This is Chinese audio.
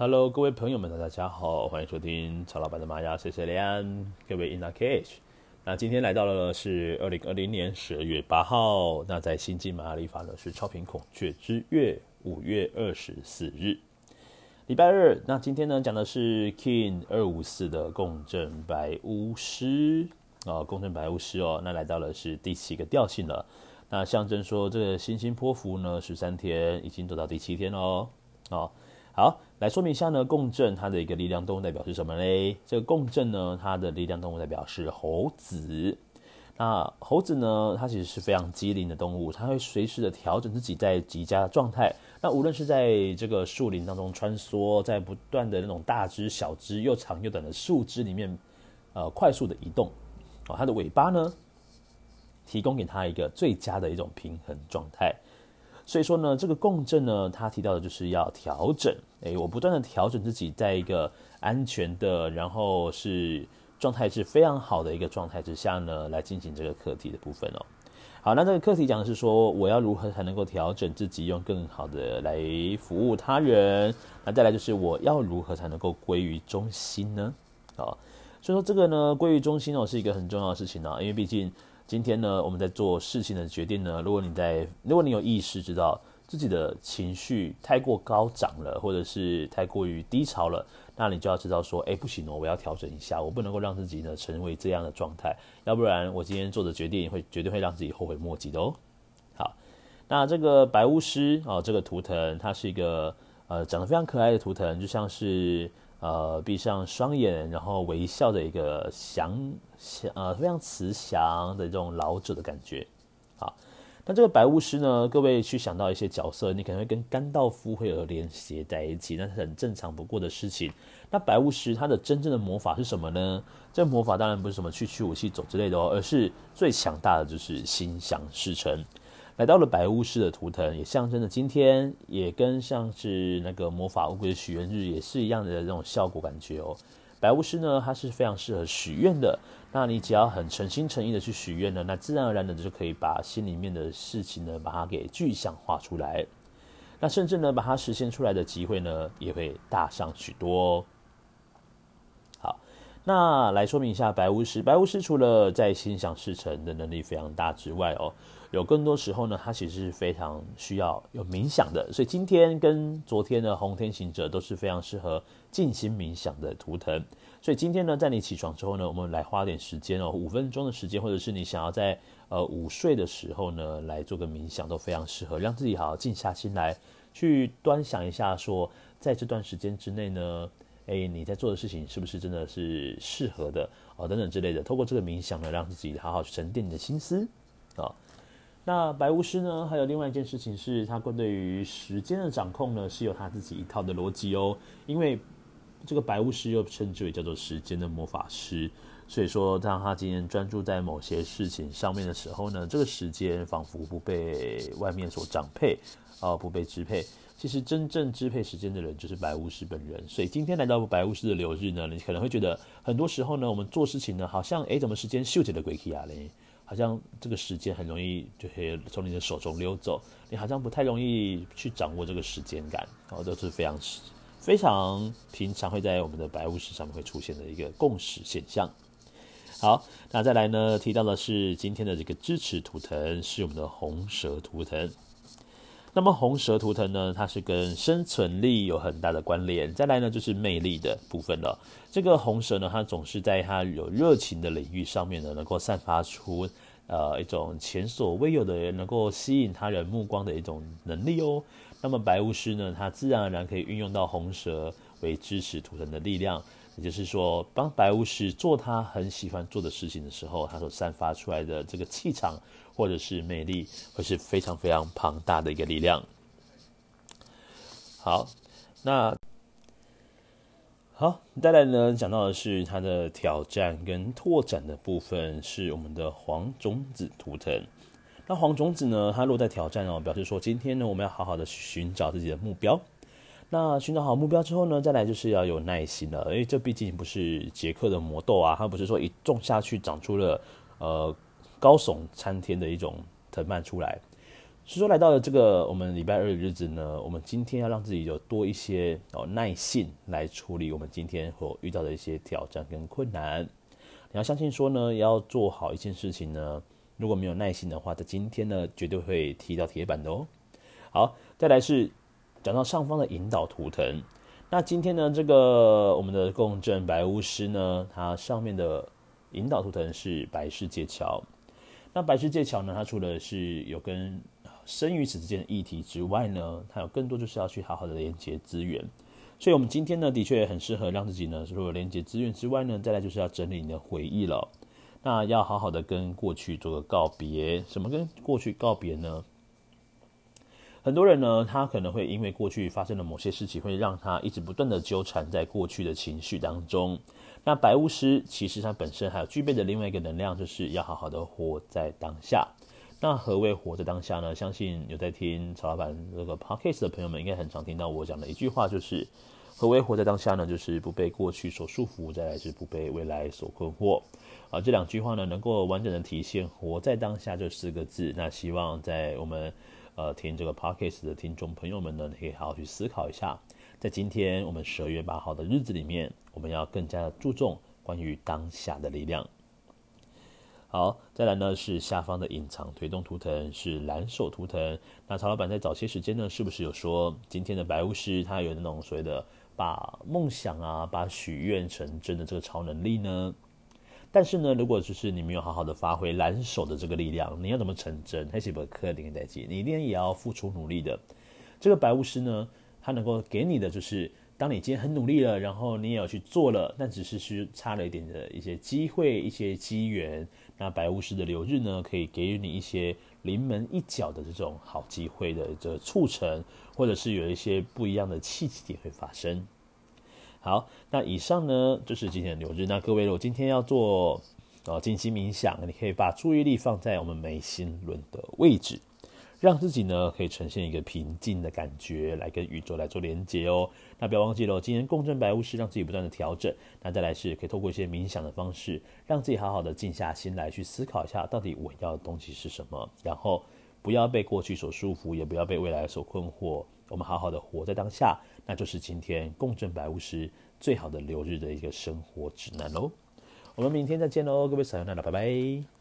Hello，各位朋友们，大家好，欢迎收听曹老板的玛雅碎碎念，各位 In the cage。那今天来到了是二零二零年十二月八号，那在星际玛雅历法呢是超频孔雀之月五月二十四日，礼拜二。那今天呢讲的是 King 二五四的共振白巫师啊，共振白巫师哦，那来到了是第七个调性了，那象征说这个星星泼符呢十三天已经走到第七天哦，哦好，来说明一下呢，共振它的一个力量动物代表是什么嘞？这个共振呢，它的力量动物代表是猴子。那猴子呢，它其实是非常机灵的动物，它会随时的调整自己在极佳的状态。那无论是在这个树林当中穿梭，在不断的那种大枝、小枝、又长又短的树枝里面，呃，快速的移动。哦，它的尾巴呢，提供给它一个最佳的一种平衡状态。所以说呢，这个共振呢，它提到的就是要调整。诶，我不断的调整自己，在一个安全的，然后是状态是非常好的一个状态之下呢，来进行这个课题的部分哦。好，那这个课题讲的是说，我要如何才能够调整自己，用更好的来服务他人。那再来就是我要如何才能够归于中心呢？好，所以说这个呢，归于中心哦，是一个很重要的事情啊，因为毕竟。今天呢，我们在做事情的决定呢。如果你在，如果你有意识知道自己的情绪太过高涨了，或者是太过于低潮了，那你就要知道说，哎，不行哦，我要调整一下，我不能够让自己呢成为这样的状态，要不然我今天做的决定会绝对会让自己后悔莫及的哦。好，那这个白巫师哦，这个图腾它是一个呃长得非常可爱的图腾，就像是。呃，闭上双眼，然后微笑的一个祥祥，呃，非常慈祥的这种老者的感觉。好，那这个白巫师呢，各位去想到一些角色，你可能会跟甘道夫会有连结在一起，那是很正常不过的事情。那白巫师他的真正的魔法是什么呢？这魔法当然不是什么去取武器走之类的哦，而是最强大的就是心想事成。来到了白巫师的图腾，也象征着今天，也跟像是那个魔法乌龟许愿日也是一样的这种效果感觉哦。白巫师呢，它是非常适合许愿的。那你只要很诚心诚意的去许愿呢，那自然而然的就可以把心里面的事情呢，把它给具象化出来。那甚至呢，把它实现出来的机会呢，也会大上许多。那来说明一下白巫师。白巫师除了在心想事成的能力非常大之外哦。有更多时候呢，他其实是非常需要有冥想的，所以今天跟昨天的红天行者都是非常适合静心冥想的图腾。所以今天呢，在你起床之后呢，我们来花点时间哦，五分钟的时间，或者是你想要在呃午睡的时候呢，来做个冥想，都非常适合，让自己好好静下心来，去端详一下说，在这段时间之内呢，诶，你在做的事情是不是真的是适合的哦，等等之类的。透过这个冥想呢，让自己好好沉淀你的心思啊。那白巫师呢？还有另外一件事情是，他关对于时间的掌控呢，是有他自己一套的逻辑哦。因为这个白巫师又称之为叫做时间的魔法师，所以说当他今天专注在某些事情上面的时候呢，这个时间仿佛不被外面所掌配，啊，不被支配。其实真正支配时间的人就是白巫师本人。所以今天来到白巫师的流日呢，你可能会觉得很多时候呢，我们做事情呢，好像诶，怎么时间秀起的鬼气啊嘞？好像这个时间很容易就可以从你的手中溜走，你好像不太容易去掌握这个时间感，然后都是非常非常平常会在我们的白巫师上面会出现的一个共识现象。好，那再来呢，提到的是今天的这个支持图腾是我们的红蛇图腾。那么红蛇图腾呢，它是跟生存力有很大的关联。再来呢，就是魅力的部分了。这个红蛇呢，它总是在它有热情的领域上面呢，能够散发出呃一种前所未有的人能够吸引他人目光的一种能力哦。那么白巫师呢，它自然而然可以运用到红蛇为支持图腾的力量。也就是说，帮白巫师做他很喜欢做的事情的时候，他所散发出来的这个气场或者是魅力，会是非常非常庞大的一个力量。好，那好，再来呢，讲到的是他的挑战跟拓展的部分，是我们的黄种子图腾。那黄种子呢，它落在挑战哦，表示说今天呢，我们要好好的寻找自己的目标。那寻找好目标之后呢，再来就是要有耐心了，因为这毕竟不是杰克的魔豆啊，它不是说一种下去长出了呃高耸参天的一种藤蔓出来，所以说，来到了这个我们礼拜二的日子呢，我们今天要让自己有多一些哦耐性来处理我们今天所遇到的一些挑战跟困难。你要相信说呢，要做好一件事情呢，如果没有耐心的话，在今天呢，绝对会踢到铁板的哦。好，再来是讲到上方的引导图腾。那今天呢，这个我们的共振白巫师呢，它上面的引导图腾是白世界桥。那白世界桥呢，它除了是有跟生与死之间的议题之外呢，它有更多就是要去好好的连接资源，所以，我们今天呢，的确很适合让自己呢，除了连接资源之外呢，再来就是要整理你的回忆了。那要好好的跟过去做个告别。什么跟过去告别呢？很多人呢，他可能会因为过去发生的某些事情，会让他一直不断的纠缠在过去的情绪当中。那白巫师其实它本身还有具备的另外一个能量，就是要好好的活在当下。那何谓活在当下呢？相信有在听曹老板这个 podcast 的朋友们，应该很常听到我讲的一句话，就是何谓活在当下呢？就是不被过去所束缚，再来是不被未来所困惑。啊，这两句话呢，能够完整的体现“活在当下”这四个字。那希望在我们呃听这个 podcast 的听众朋友们呢，可以好好去思考一下，在今天我们十二月八号的日子里面，我们要更加的注重关于当下的力量。好，再来呢是下方的隐藏推动图腾是蓝手图腾。那曹老板在早些时间呢，是不是有说今天的白巫师他有那种所谓的把梦想啊、把许愿成真的这个超能力呢？但是呢，如果就是你没有好好的发挥蓝手的这个力量，你要怎么成真？还是不可能代替，你一定也要付出努力的。这个白巫师呢，他能够给你的就是。当你今天很努力了，然后你也有去做了，但只是是差了一点的一些机会、一些机缘。那白巫师的流日呢，可以给予你一些临门一脚的这种好机会的这促成，或者是有一些不一样的契机点会发生。好，那以上呢就是今天的流日。那各位，如果今天要做呃静心冥想，你可以把注意力放在我们眉心轮的位置。让自己呢可以呈现一个平静的感觉，来跟宇宙来做连接哦。那不要忘记了，今天共振白雾是让自己不断的调整。那再来是可以透过一些冥想的方式，让自己好好的静下心来去思考一下，到底我要的东西是什么。然后不要被过去所束缚，也不要被未来所困惑。我们好好的活在当下，那就是今天共振白巫师最好的留日的一个生活指南喽。我们明天再见喽，各位小友们，拜拜。